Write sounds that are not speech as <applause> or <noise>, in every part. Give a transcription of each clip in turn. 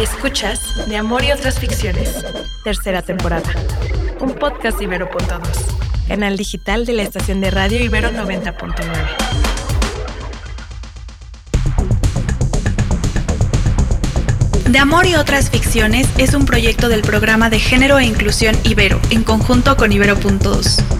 Escuchas De Amor y otras ficciones, tercera temporada. Un podcast de Ibero.2, canal digital de la estación de radio Ibero 90.9. De Amor y otras ficciones es un proyecto del programa de género e inclusión Ibero, en conjunto con Ibero.2.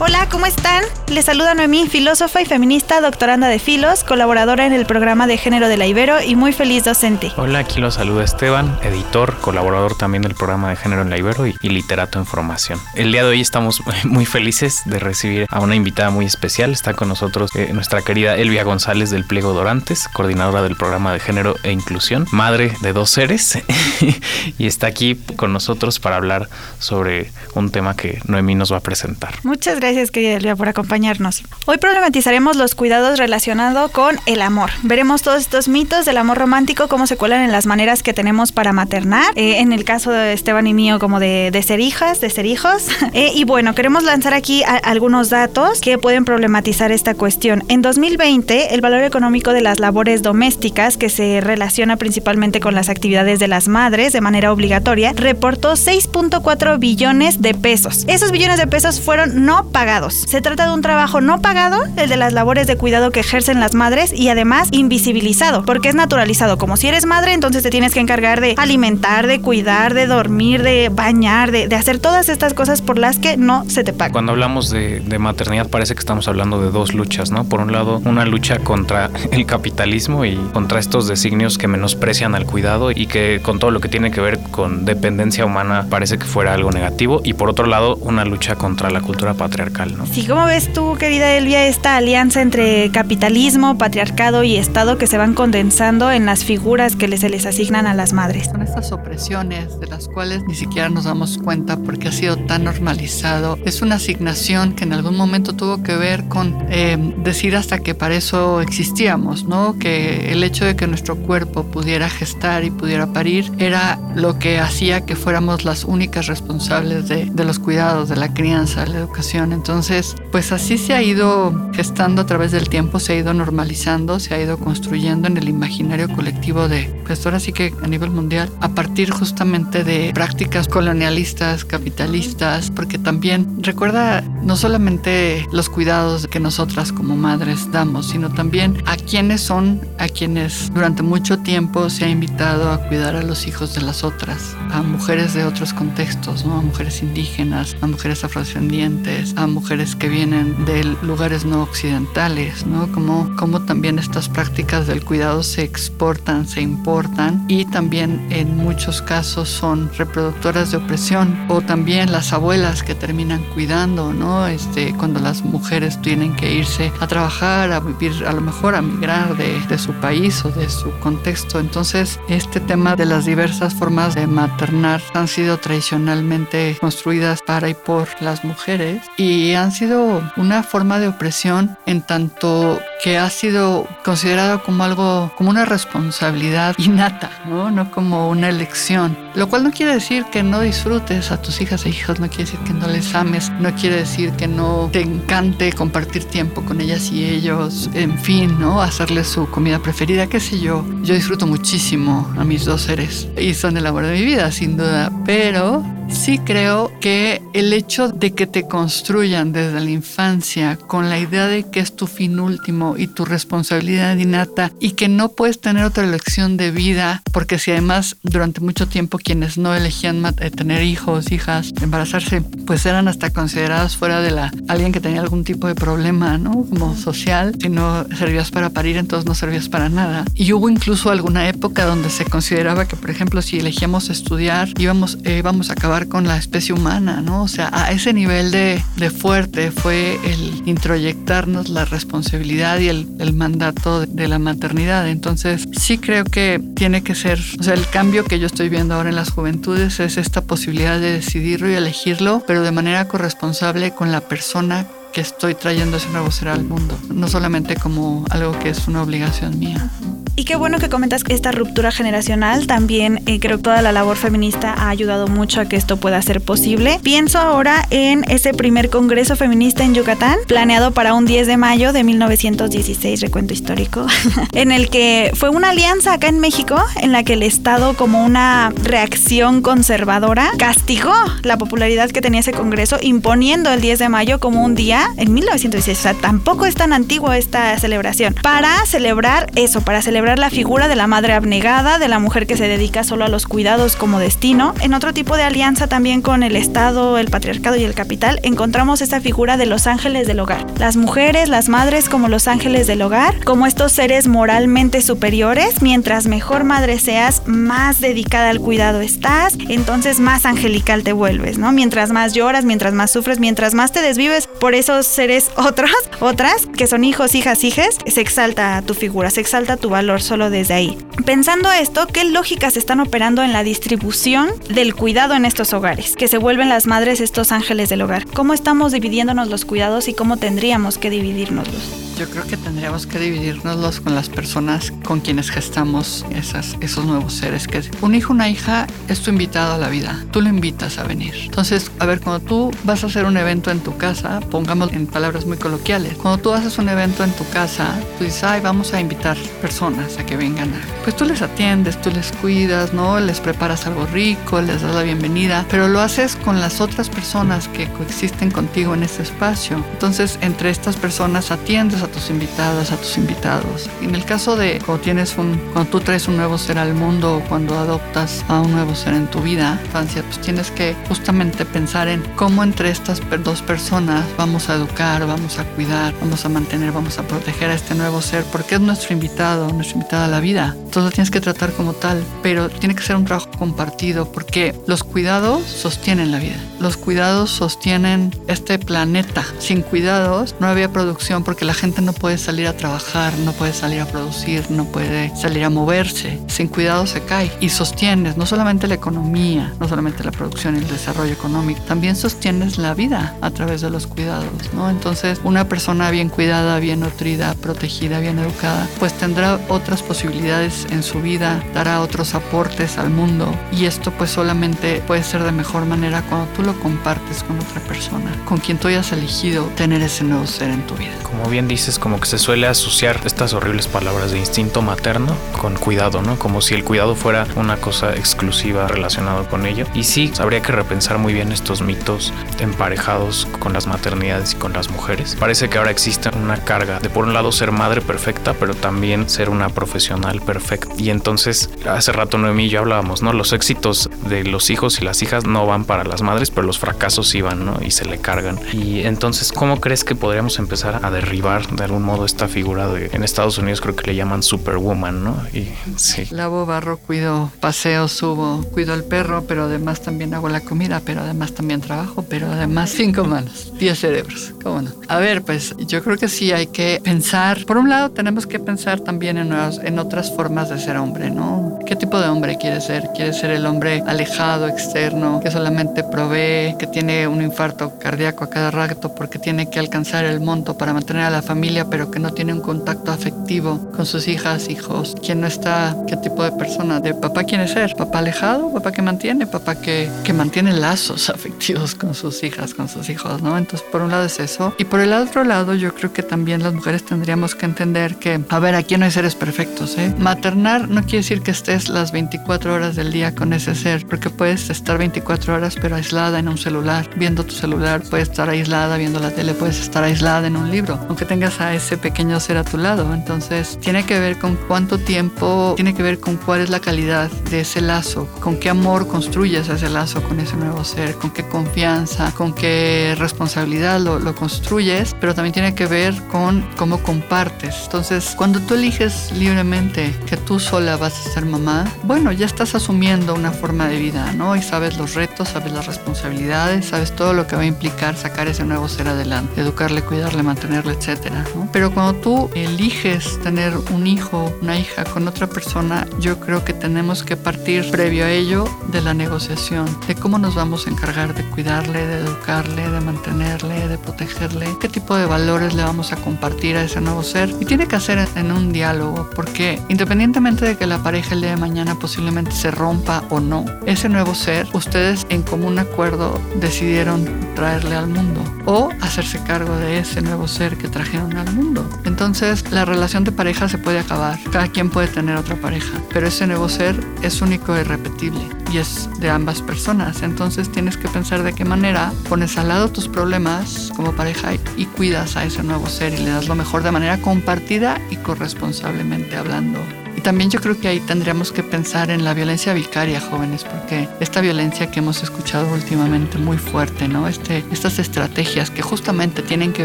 Hola, ¿cómo están? Les saluda Noemí, filósofa y feminista, doctoranda de Filos, colaboradora en el programa de género de la Ibero y muy feliz docente. Hola, aquí lo saluda Esteban, editor, colaborador también del programa de género en la Ibero y, literato en formación. El día de hoy estamos <laughs> muy felices de recibir a una invitada muy especial. Está con nosotros eh, nuestra querida Elvia González del Pliego Dorantes, coordinadora del programa de género e inclusión, madre de dos seres, <laughs> <laughs> y está aquí con nosotros para hablar sobre un tema que Noemí nos va a presentar. Muchas gracias querida Elvia, por acompañarnos. Hoy problematizaremos los cuidados relacionados con el amor. Veremos todos estos mitos del amor romántico, cómo se cuelan en las maneras que tenemos para maternar. Eh, en el caso de Esteban y mío, como de, ser hijas, de ser hijos. <laughs> Eh, y bueno, queremos lanzar aquí algunos datos que pueden problematizar esta cuestión. En 2020, el valor económico de las labores domésticas, que se relaciona principalmente con las actividades de las madres de manera obligatoria, reportó 6.4 billones de pesos. Esos billones de pesos fueron no pagados se trata de un trabajo no pagado, el de las labores de cuidado que ejercen las madres y además invisibilizado, porque es naturalizado. Como si eres madre, entonces te tienes que encargar de alimentar, de cuidar, de dormir, de bañar, de, hacer todas estas cosas por las que no se te paga. Cuando hablamos de, maternidad parece que estamos hablando de dos luchas, ¿no? Por un lado, una lucha contra el capitalismo y contra estos designios que menosprecian al cuidado y que con todo lo que tiene que ver con dependencia humana parece que fuera algo negativo. Y por otro lado, una lucha contra la cultura patriarcal Sí, ¿cómo ves tú, querida Elvia, esta alianza entre capitalismo, patriarcado y Estado que se van condensando en las figuras que se les asignan a las madres? Son estas opresiones de las cuales ni siquiera nos damos cuenta porque ha sido tan normalizado. Es una asignación que en algún momento tuvo que ver con eh, decir hasta que para eso existíamos, ¿no? Que el hecho de que nuestro cuerpo pudiera gestar y pudiera parir era lo que hacía que fuéramos las únicas responsables de, de los cuidados, de la crianza, de la educación. Entonces, pues así se ha ido gestando a través del tiempo, se ha ido normalizando, se ha ido construyendo en el imaginario colectivo de, pues ahora sí que a nivel mundial, a partir justamente de prácticas colonialistas, capitalistas, porque también recuerda no solamente los cuidados que nosotras como madres damos, sino también a quienes son, a quienes durante mucho tiempo se ha invitado a cuidar a los hijos de las otras, a mujeres de otros contextos, ¿no? a mujeres indígenas, a mujeres afrodescendientes, a mujeres que vienen de lugares no occidentales, ¿no? Como, como también estas prácticas del cuidado se exportan, se importan y también en muchos casos son reproductoras de opresión o también las abuelas que terminan cuidando, ¿no? Este, cuando las mujeres tienen que irse a trabajar, a vivir, a lo mejor a migrar de, de su país o de su contexto. Entonces, este tema de las diversas formas de maternar han sido tradicionalmente construidas para y por las mujeres y han sido una forma de opresión en tanto que ha sido considerado como algo, como una responsabilidad innata, ¿no? No como una elección. Lo cual no quiere decir que no disfrutes a tus hijas e hijos, no quiere decir que no les ames, no quiere decir que no te encante compartir tiempo con ellas y ellos, en fin, ¿no? Hacerles su comida preferida, qué sé yo. Yo disfruto muchísimo a mis dos seres y son el amor de mi vida, sin duda, pero Sí creo que el hecho de que te construyan desde la infancia con la idea de que es tu fin último y tu responsabilidad innata y que no puedes tener otra elección de vida, porque si además durante mucho tiempo quienes no elegían eh, tener hijos, hijas, embarazarse, pues eran hasta consideradas fuera de la alguien que tenía algún tipo de problema, ¿no? Como social, si no servías para parir, entonces no servías para nada. Y hubo incluso alguna época donde se consideraba que, por ejemplo, si elegíamos estudiar, íbamos, eh, íbamos a acabar con la especie humana, ¿no? O sea, a ese nivel de, fuerte fue el introyectarnos la responsabilidad y el, el mandato de la maternidad. Entonces, sí creo que tiene que ser, o sea, el cambio que yo estoy viendo ahora en las juventudes es esta posibilidad de decidirlo y elegirlo, pero de manera corresponsable con la persona que estoy trayendo ese nuevo ser al mundo, no solamente como algo que es una obligación mía. Y qué bueno que comentas esta ruptura generacional. También eh, creo que toda la labor feminista ha ayudado mucho a que esto pueda ser posible. Pienso ahora en ese primer Congreso Feminista en Yucatán, planeado para un 10 de mayo de 1916, recuento histórico, <laughs> en el que fue una alianza acá en México en la que el Estado, como una reacción conservadora, castigó la popularidad que tenía ese Congreso, imponiendo el 10 de mayo como un día en 1916. O sea, tampoco es tan antiguo esta celebración. Para celebrar eso, para celebrar la figura de la madre abnegada, de la mujer que se dedica solo a los cuidados como destino. En otro tipo de alianza también con el Estado, el patriarcado y el capital, encontramos esa figura de los ángeles del hogar. Las mujeres, las madres como los ángeles del hogar, como estos seres moralmente superiores. Mientras mejor madre seas, más dedicada al cuidado estás, entonces más angelical te vuelves, ¿no? Mientras más lloras, mientras más sufres, mientras más te desvives por esos seres otros, <laughs> otras, que son hijos, hijas, hijes, se exalta tu figura, se exalta tu valor solo desde ahí. Pensando esto, ¿qué lógicas están operando en la distribución del cuidado en estos hogares? Que se vuelven las madres estos ángeles del hogar. ¿Cómo estamos dividiéndonos los cuidados y cómo tendríamos que dividirnoslos? Yo creo que tendríamos que dividirnos con las personas con quienes gestamos esas, esos nuevos seres. Que un hijo, una hija es tu invitado a la vida. Tú lo invitas a venir. Entonces, a ver, cuando tú vas a hacer un evento en tu casa, pongamos en palabras muy coloquiales, cuando tú haces un evento en tu casa, tú dices, ay, vamos a invitar personas a que vengan. Pues tú les atiendes, tú les cuidas, ¿no? Les preparas algo rico, les das la bienvenida, pero lo haces con las otras personas que coexisten contigo en ese espacio. Entonces, entre estas personas atiendes a tus invitadas, a tus invitados. En el caso de cuando tienes un, cuando tú traes un nuevo ser al mundo o cuando adoptas a un nuevo ser en tu vida, infancia, pues tienes que justamente pensar en cómo entre estas dos personas vamos a educar, vamos a cuidar, vamos a mantener, vamos a proteger a este nuevo ser, porque es nuestro invitado, nuestro invitado a la vida. Entonces lo tienes que tratar como tal, pero tiene que ser un trabajo compartido, porque los cuidados sostienen la vida. Los cuidados sostienen este planeta. Sin cuidados no había producción porque la gente no puede salir a trabajar, no puede salir a producir, no puede salir a moverse. Sin cuidado se cae. Y sostienes no solamente la economía, no solamente la producción y el desarrollo económico, también sostienes la vida a través de los cuidados, ¿no? Entonces, una persona bien cuidada, bien nutrida, protegida, bien educada, pues tendrá otras posibilidades en su vida, dará otros aportes al mundo. Y esto pues solamente puede ser de mejor manera cuando tú lo compartes con otra persona, con quien tú hayas elegido tener ese nuevo ser en tu vida. Como bien dice es como que se suele asociar estas horribles palabras de instinto materno con cuidado, ¿no? Como si el cuidado fuera una cosa exclusiva relacionada con ello. Y sí, habría que repensar muy bien estos mitos emparejados con las maternidades y con las mujeres. Parece que ahora existe una carga de por un lado ser madre perfecta, pero también ser una profesional perfecta. Y entonces, hace rato Noemí y yo hablábamos, ¿no? Los éxitos de los hijos y las hijas no van para las madres, pero los fracasos sí van, ¿no? Y se le cargan. Y entonces, ¿cómo crees que podríamos empezar a derribar de algún modo esta figura de en Estados Unidos creo que le llaman Superwoman, ¿no? Y sí. Lavo, barro, cuido, paseo, subo, cuido al perro, pero además también hago la comida, pero además también trabajo, pero además cinco manos, diez cerebros, ¿cómo no? A ver, pues yo creo que sí hay que pensar, por un lado tenemos que pensar también en, otras formas de ser hombre, ¿no? ¿Qué tipo de hombre quiere ser? ¿Quiere ser el hombre alejado, externo, que solamente provee, que tiene un infarto cardíaco a cada rato porque tiene que alcanzar el monto para mantener a la familia, pero que no tiene un contacto afectivo con sus hijas, hijos, quién no está, qué tipo de persona, de papá quiere ser, papá alejado, papá que mantiene, papá que, que mantiene lazos <laughs> afectivos con sus hijas, con sus hijos, ¿no? Entonces, por un lado es eso. Y por el otro lado, yo creo que también las mujeres tendríamos que entender que, a ver, aquí no hay seres perfectos, ¿eh? Maternar no quiere decir que estés las 24 horas del día con ese ser, porque puedes estar 24 horas pero aislada en un celular, viendo tu celular, puedes estar aislada viendo la tele, puedes estar aislada en un libro, aunque a ese pequeño ser a tu lado. Entonces, tiene que ver con cuánto tiempo, tiene que ver con cuál es la calidad de ese lazo, con qué amor construyes ese lazo con ese nuevo ser, con qué confianza, con qué responsabilidad lo, lo construyes, pero también tiene que ver con cómo compartes. Entonces, cuando tú eliges libremente que tú sola vas a ser mamá, bueno, ya estás asumiendo una forma de vida, ¿no? Y sabes los retos, sabes las responsabilidades, sabes todo lo que va a implicar sacar ese nuevo ser adelante, educarle, cuidarle, mantenerle, etcétera. Pero cuando tú eliges tener un hijo, una hija con otra persona, yo creo que tenemos que partir previo a ello de la negociación, de cómo nos vamos a encargar de cuidarle, de educarle, de mantenerle, de protegerle, qué tipo de valores le vamos a compartir a ese nuevo ser. Y tiene que hacer en un diálogo, porque independientemente de que la pareja el día de mañana posiblemente se rompa o no, ese nuevo ser, ustedes en común acuerdo decidieron traerle al mundo o hacerse cargo de ese nuevo ser que trajeron al mundo. Entonces la relación de pareja se puede acabar, cada quien puede tener otra pareja, pero ese nuevo ser es único e irrepetible y es de ambas personas. Entonces tienes que pensar de qué manera pones al lado tus problemas como pareja y cuidas a ese nuevo ser y le das lo mejor de manera compartida y corresponsablemente hablando también yo creo que ahí tendríamos que pensar en la violencia vicaria, jóvenes, porque esta violencia que hemos escuchado últimamente muy fuerte, ¿no? Este, estas estrategias que justamente tienen que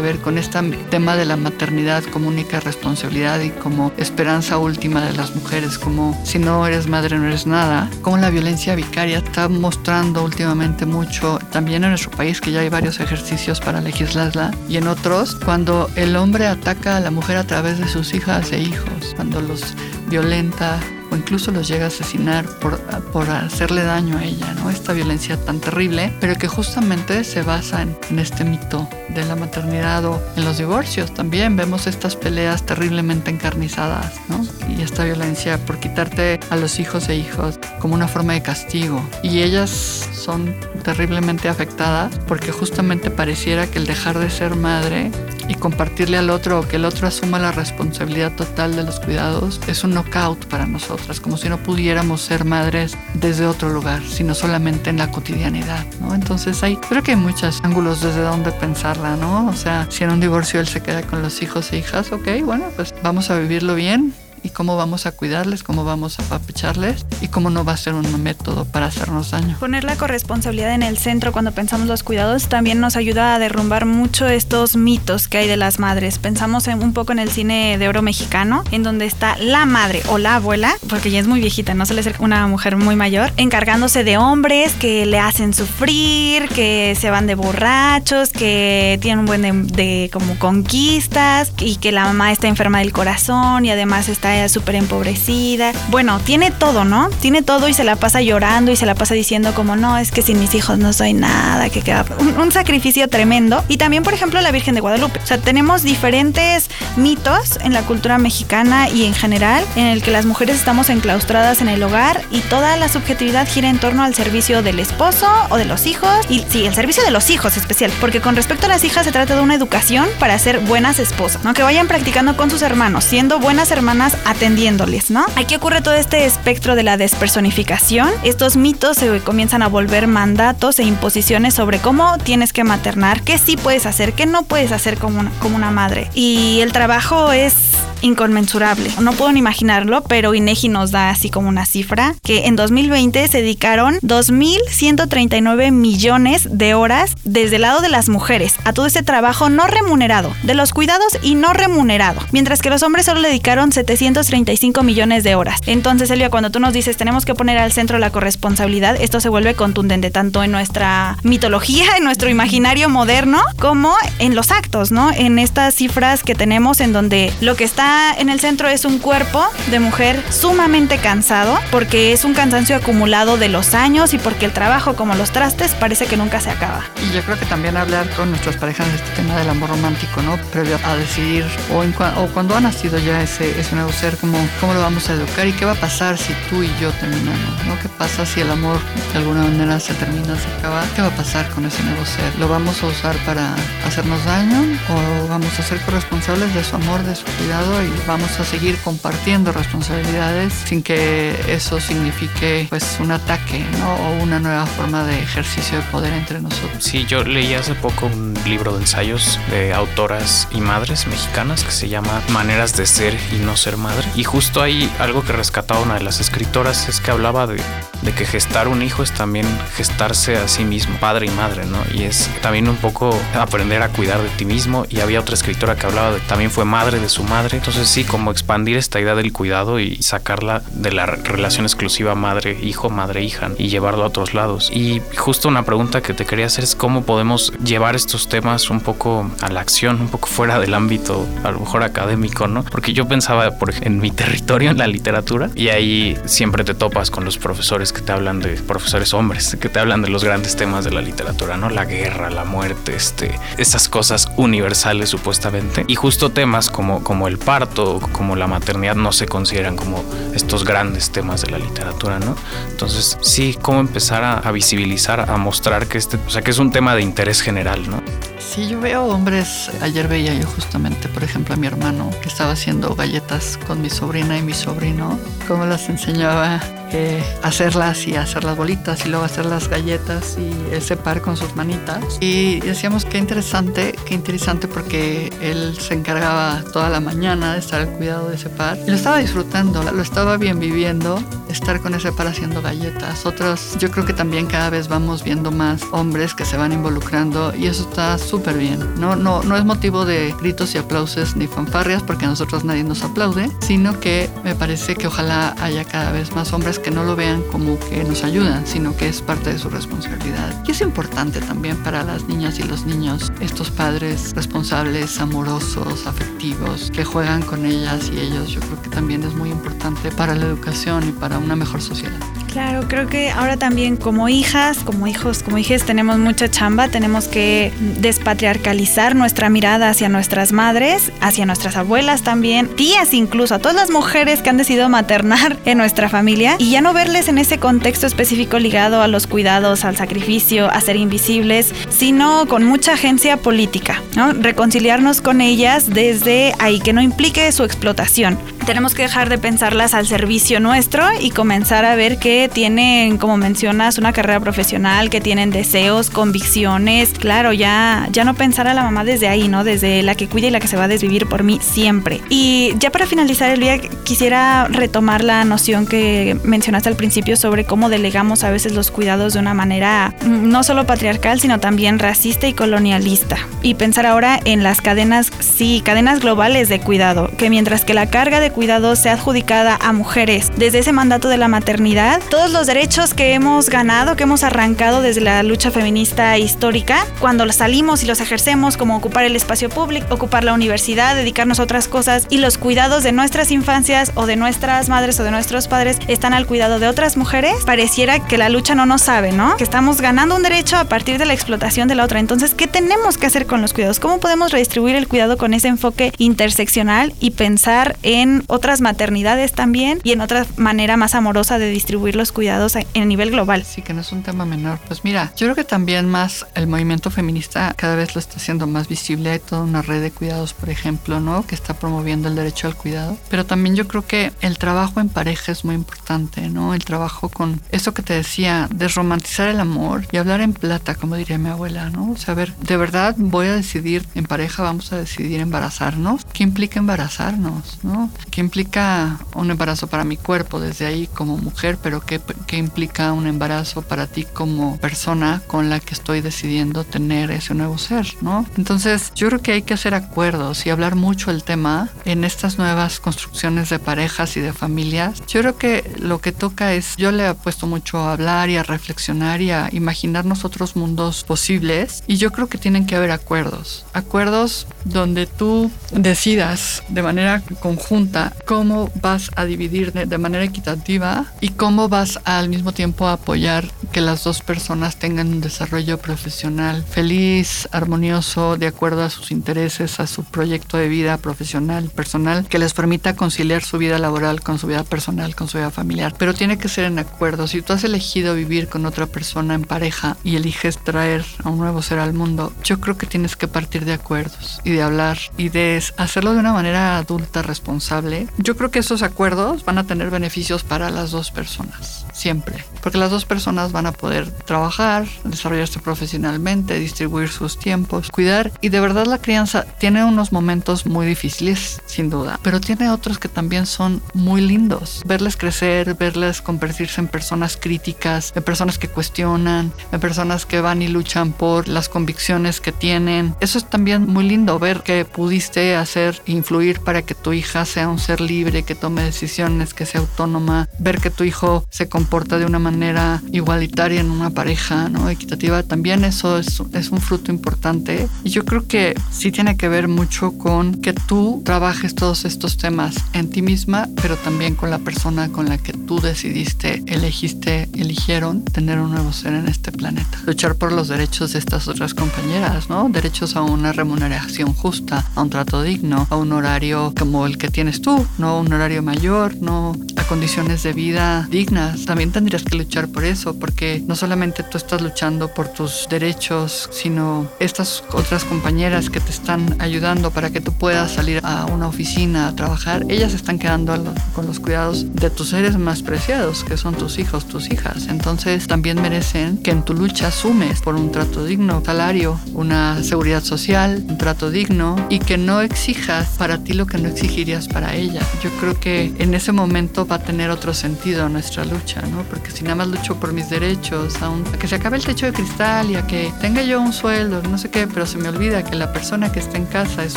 ver con este tema de la maternidad como única responsabilidad y como esperanza última de las mujeres, como si no eres madre no eres nada, como la violencia vicaria está mostrando últimamente mucho, también en nuestro país que ya hay varios ejercicios para legislarla y en otros, cuando el hombre ataca a la mujer a través de sus hijas e hijos, cuando los violenta o incluso los llega a asesinar por, por hacerle daño a ella, ¿no? Esta violencia tan terrible, pero que justamente se basa en, este mito de la maternidad o en los divorcios. También vemos estas peleas terriblemente encarnizadas, ¿no? Y esta violencia por quitarte a los hijos e hijos como una forma de castigo. Y ellas son terriblemente afectadas porque justamente pareciera que el dejar de ser madre y compartirle al otro o que el otro asuma la responsabilidad total de los cuidados es un knockout para nosotras, como si no pudiéramos ser madres desde otro lugar, sino solamente en la cotidianidad, ¿no? Entonces hay, creo que hay muchos ángulos desde donde pensarla, ¿no? O sea, si en un divorcio él se queda con los hijos e hijas, ok, bueno, pues vamos a vivirlo bien, y cómo vamos a cuidarles, cómo vamos a papecharles y cómo no va a ser un método para hacernos daño. Poner la corresponsabilidad en el centro cuando pensamos los cuidados también nos ayuda a derrumbar mucho estos mitos que hay de las madres. Pensamos en, un poco en el cine de oro mexicano, en donde está la madre o la abuela, porque ya es muy viejita, no suele ser una mujer muy mayor, encargándose de hombres que le hacen sufrir, que se van de borrachos, que tienen un buen de, de como conquistas y que la mamá está enferma del corazón y además está súper empobrecida. Bueno, tiene todo, ¿no? Tiene todo y se la pasa llorando y se la pasa diciendo como, no, es que sin mis hijos no soy nada, que queda un, un sacrificio tremendo. Y también, por ejemplo, la Virgen de Guadalupe. O sea, tenemos diferentes mitos en la cultura mexicana y en general en el que las mujeres estamos enclaustradas en el hogar y toda la subjetividad gira en torno al servicio del esposo o de los hijos. Y sí, el servicio de los hijos especial, porque con respecto a las hijas se trata de una educación para ser buenas esposas, ¿no? Que vayan practicando con sus hermanos, siendo buenas hermanas atendiéndoles, ¿no? Aquí ocurre todo este espectro de la despersonificación. Estos mitos se comienzan a volver mandatos e imposiciones sobre cómo tienes que maternar, qué sí puedes hacer, qué no puedes hacer como una, como una madre. Y el trabajo es inconmensurable. No puedo ni imaginarlo, pero INEGI nos da así como una cifra que en 2020 se dedicaron 2.139 millones de horas desde el lado de las mujeres a todo este trabajo no remunerado, de los cuidados y no remunerado, mientras que los hombres solo le dedicaron 735 millones de horas. Entonces, Elia, cuando tú nos dices tenemos que poner al centro la corresponsabilidad, esto se vuelve contundente tanto en nuestra mitología, en nuestro imaginario moderno, como en los actos, ¿no? En estas cifras que tenemos en donde lo que está en el centro es un cuerpo de mujer sumamente cansado, porque es un cansancio acumulado de los años y porque el trabajo, como los trastes, parece que nunca se acaba. Y yo creo que también hablar con nuestras parejas de este tema del amor romántico, ¿no? Previo a decidir, o, o cuando ha nacido ya ese, ese nuevo ser, como, cómo lo vamos a educar y qué va a pasar si tú y yo terminamos, ¿no? ¿Qué pasa si el amor de alguna manera se termina, se acaba? ¿Qué va a pasar con ese nuevo ser? ¿Lo vamos a usar para hacernos daño o vamos a ser corresponsables de su amor, de su cuidado y vamos a seguir compartiendo responsabilidades sin que eso signifique pues un ataque o una nueva forma de ejercicio de poder entre nosotros. Sí, yo leí hace poco un libro de ensayos de autoras y madres mexicanas que se llama Maneras de ser y no ser madre. Y justo ahí algo que rescataba una de las escritoras es que hablaba de de que gestar un hijo es también gestarse a sí mismo, padre y madre, ¿no? Y es también un poco aprender a cuidar de ti mismo. Y había otra escritora que hablaba de también fue madre de su madre. Entonces sí, como expandir esta idea del cuidado y sacarla de la relación exclusiva madre-hijo, madre-hija y llevarlo a otros lados. Y justo una pregunta que te quería hacer es cómo podemos llevar estos temas un poco a la acción, un poco fuera del ámbito a lo mejor académico, ¿no? Porque yo pensaba por, en mi <laughs> territorio, en la literatura, y ahí siempre te topas con los profesores que te hablan de, profesores hombres, que te hablan de los grandes temas de la literatura, ¿no? La guerra, la muerte, este, esas cosas universales supuestamente. Y justo temas como, como el parto, como la maternidad no se consideran como estos grandes temas de la literatura, ¿no? Entonces, sí, cómo empezar a, a visibilizar, a mostrar que este, o sea, que es un tema de interés general, ¿no? Sí, yo veo hombres, ayer veía yo justamente, por ejemplo, a mi hermano que estaba haciendo galletas con mi sobrina y mi sobrino, cómo las enseñaba eh, hacerlas y hacer las bolitas y luego hacer las galletas y ese par con sus manitas. Y decíamos qué interesante, qué interesante porque él se encargaba toda la mañana de estar al cuidado de ese par y lo estaba disfrutando, lo estaba bien viviendo, estar con ese par haciendo galletas. Otros, yo creo que también cada vez vamos viendo más hombres que se van involucrando y eso está súper bien. No, no, no es motivo de gritos y aplausos ni fanfarrias porque a nosotros nadie nos aplaude, sino que me parece que ojalá haya cada vez más hombres que no lo vean como que nos ayudan, sino que es parte de su responsabilidad. Y es importante también para las niñas y los niños, estos padres responsables, amorosos, afectivos, que juegan con ellas y ellos, yo creo que también es muy importante para la educación y para una mejor sociedad. Claro, creo que ahora también como hijas, como hijos, como hijas tenemos mucha chamba, tenemos que despatriarcalizar nuestra mirada hacia nuestras madres, hacia nuestras abuelas también, tías incluso, a todas las mujeres que han decidido maternar en nuestra familia y ya no verles en ese contexto específico ligado a los cuidados, al sacrificio, a ser invisibles, sino con mucha agencia política, ¿no? Reconciliarnos con ellas desde ahí, que no implique su explotación. Tenemos que dejar de pensarlas al servicio nuestro y comenzar a ver que tienen, como mencionas, una carrera profesional, que tienen deseos, convicciones. Claro, ya, ya no pensar a la mamá desde ahí, ¿no? Desde la que cuida y la que se va a desvivir por mí siempre. Y ya para finalizar el día, quisiera retomar la noción que mencionaste al principio sobre cómo delegamos a veces los cuidados de una manera mm, no solo patriarcal, sino también racista y colonialista. Y pensar ahora en las cadenas, sí, cadenas globales de cuidado, que mientras que la carga de cuidado sea adjudicada a mujeres desde ese mandato de la maternidad, todos los derechos que hemos ganado, que hemos arrancado desde la lucha feminista histórica, cuando los salimos y los ejercemos, como ocupar el espacio público, ocupar la universidad, dedicarnos a otras cosas y los cuidados de nuestras infancias o de nuestras madres o de nuestros padres están al cuidado de otras mujeres, pareciera que la lucha no nos sabe, ¿no? Que estamos ganando un derecho a partir de la explotación de la otra. Entonces, ¿qué tenemos que hacer con los cuidados? ¿Cómo podemos redistribuir el cuidado con ese enfoque interseccional y pensar en otras maternidades también y en otra manera más amorosa de distribuir los cuidados a, a nivel global? Sí, que no es un tema menor. Pues mira, yo creo que también más el movimiento feminista cada vez lo está haciendo más visible. Hay toda una red de cuidados, por ejemplo, ¿no? Que está promoviendo el derecho al cuidado. Pero también yo creo que el trabajo en pareja es muy importante, ¿no? El trabajo con eso que te decía, desromantizar el amor y hablar en plata, como diría mi abuela, ¿no? O sea, a ver, de verdad voy a decidir en pareja, vamos a decidir embarazarnos. ¿Qué implica embarazarnos, no? ¿Qué implica un embarazo para mi cuerpo desde ahí como mujer, pero qué, qué implica un embarazo para ti como persona con la que estoy decidiendo tener ese nuevo ser, ¿no? Entonces, yo creo que hay que hacer acuerdos y hablar mucho el tema en estas nuevas construcciones de parejas y de familias. Yo creo que lo que toca es, yo le he puesto mucho a hablar y a reflexionar y a imaginarnos otros mundos posibles y yo creo que tienen que haber acuerdos, acuerdos donde tú decidas de manera conjunta cómo vas a dividir de, de manera equitativa y cómo vas al mismo tiempo a apoyar que las dos personas tengan un desarrollo profesional feliz, armonioso, de acuerdo a sus intereses, a su proyecto de vida profesional, personal, que les permita conciliar su vida laboral con su vida personal, con su vida familiar. Pero tiene que ser en acuerdo. Si tú has elegido vivir con otra persona en pareja y eliges traer a un nuevo ser al mundo, yo creo que tienes que partir de acuerdos y de hablar y de hacerlo de una manera adulta, responsable. Yo creo que esos acuerdos van a tener beneficios para las dos personas. Siempre, porque las dos personas van a poder trabajar, desarrollarse profesionalmente, distribuir sus tiempos, cuidar y de verdad la crianza tiene unos momentos muy difíciles, sin duda, pero tiene otros que también son muy lindos. Verles crecer, verles convertirse en personas críticas, en personas que cuestionan, en personas que van y luchan por las convicciones que tienen. Eso es también muy lindo ver que pudiste hacer, influir para que tu hija sea un ser libre, que tome decisiones, que sea autónoma, ver que tu hijo se comporta de una manera igualitaria en una pareja, ¿no? Equitativa, también eso es, es un fruto importante. Y yo creo que sí tiene que ver mucho con que tú trabajes todos estos temas en ti misma, pero también con la persona con la que tú decidiste, elegiste, eligieron tener un nuevo ser en este planeta. Luchar por los derechos de estas otras compañeras, ¿no? Derechos a una remuneración justa, a un trato digno, a un horario como el que tienes tú, no un horario mayor, no a condiciones de vida dignas. También tendrías que luchar por eso, porque no solamente tú estás luchando por tus derechos, sino estas otras compañeras que te están ayudando para que tú puedas salir a una oficina a trabajar, ellas están quedando con los cuidados de tus seres más preciados, que son tus hijos, tus hijas. Entonces también merecen que en tu lucha asumes por un trato digno, salario, una seguridad social, un trato digno y que no exijas para ti lo que no exigirías para ella. Yo creo que en ese momento va a tener otro sentido nuestra lucha, Porque si nada más lucho por mis derechos, a, que se acabe el techo de cristal y a que tenga yo un sueldo, no sé qué, pero se me olvida que la persona que está en casa es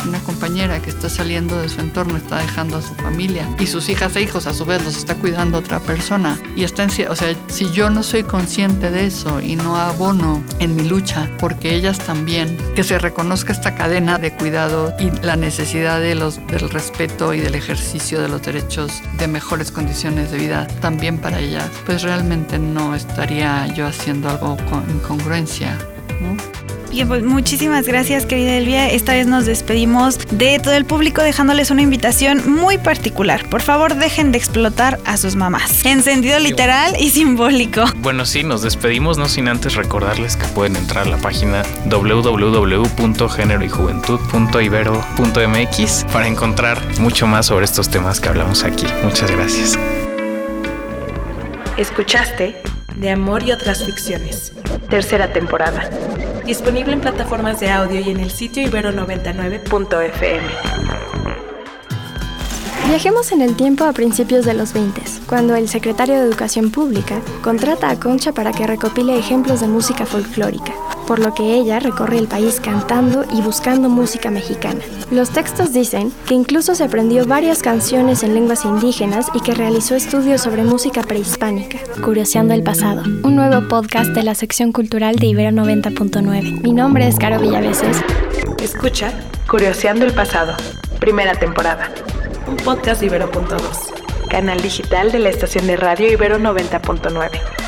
una compañera que está saliendo de su entorno, está dejando a su familia y sus hijas e hijos a su vez los está cuidando otra persona. Y está en, o sea, si yo no soy consciente de eso y no abono en mi lucha porque ellas también, que se reconozca esta cadena de cuidado y la necesidad de los, del respeto y del ejercicio de los derechos de mejores condiciones de vida también para ellas, pues realmente no estaría yo haciendo algo con incongruencia. ¿no? Bien, pues muchísimas gracias, querida Elvia. Esta vez nos despedimos de todo el público dejándoles una invitación muy particular. Por favor, dejen de explotar a sus mamás. En sentido literal y simbólico. Bueno, sí, nos despedimos, no sin antes recordarles que pueden entrar a la página www.generoyjuventud.ibero.mx para encontrar mucho más sobre estos temas que hablamos aquí. Muchas gracias. Escuchaste De Amor y otras ficciones. Tercera temporada. Disponible en plataformas de audio y en el sitio ibero99.fm. Viajemos en el tiempo a principios de los 20, cuando el secretario de Educación Pública contrata a Concha para que recopile ejemplos de música folclórica, por lo que ella recorre el país cantando y buscando música mexicana. Los textos dicen que incluso se aprendió varias canciones en lenguas indígenas y que realizó estudios sobre música prehispánica. Curioseando el pasado, un nuevo podcast de la sección cultural de Ibero 90.9. Mi nombre es Caro Villaveses. Escucha Curioseando el pasado, primera temporada un podcast de Ibero.2, canal digital de la estación de radio Ibero 90.9.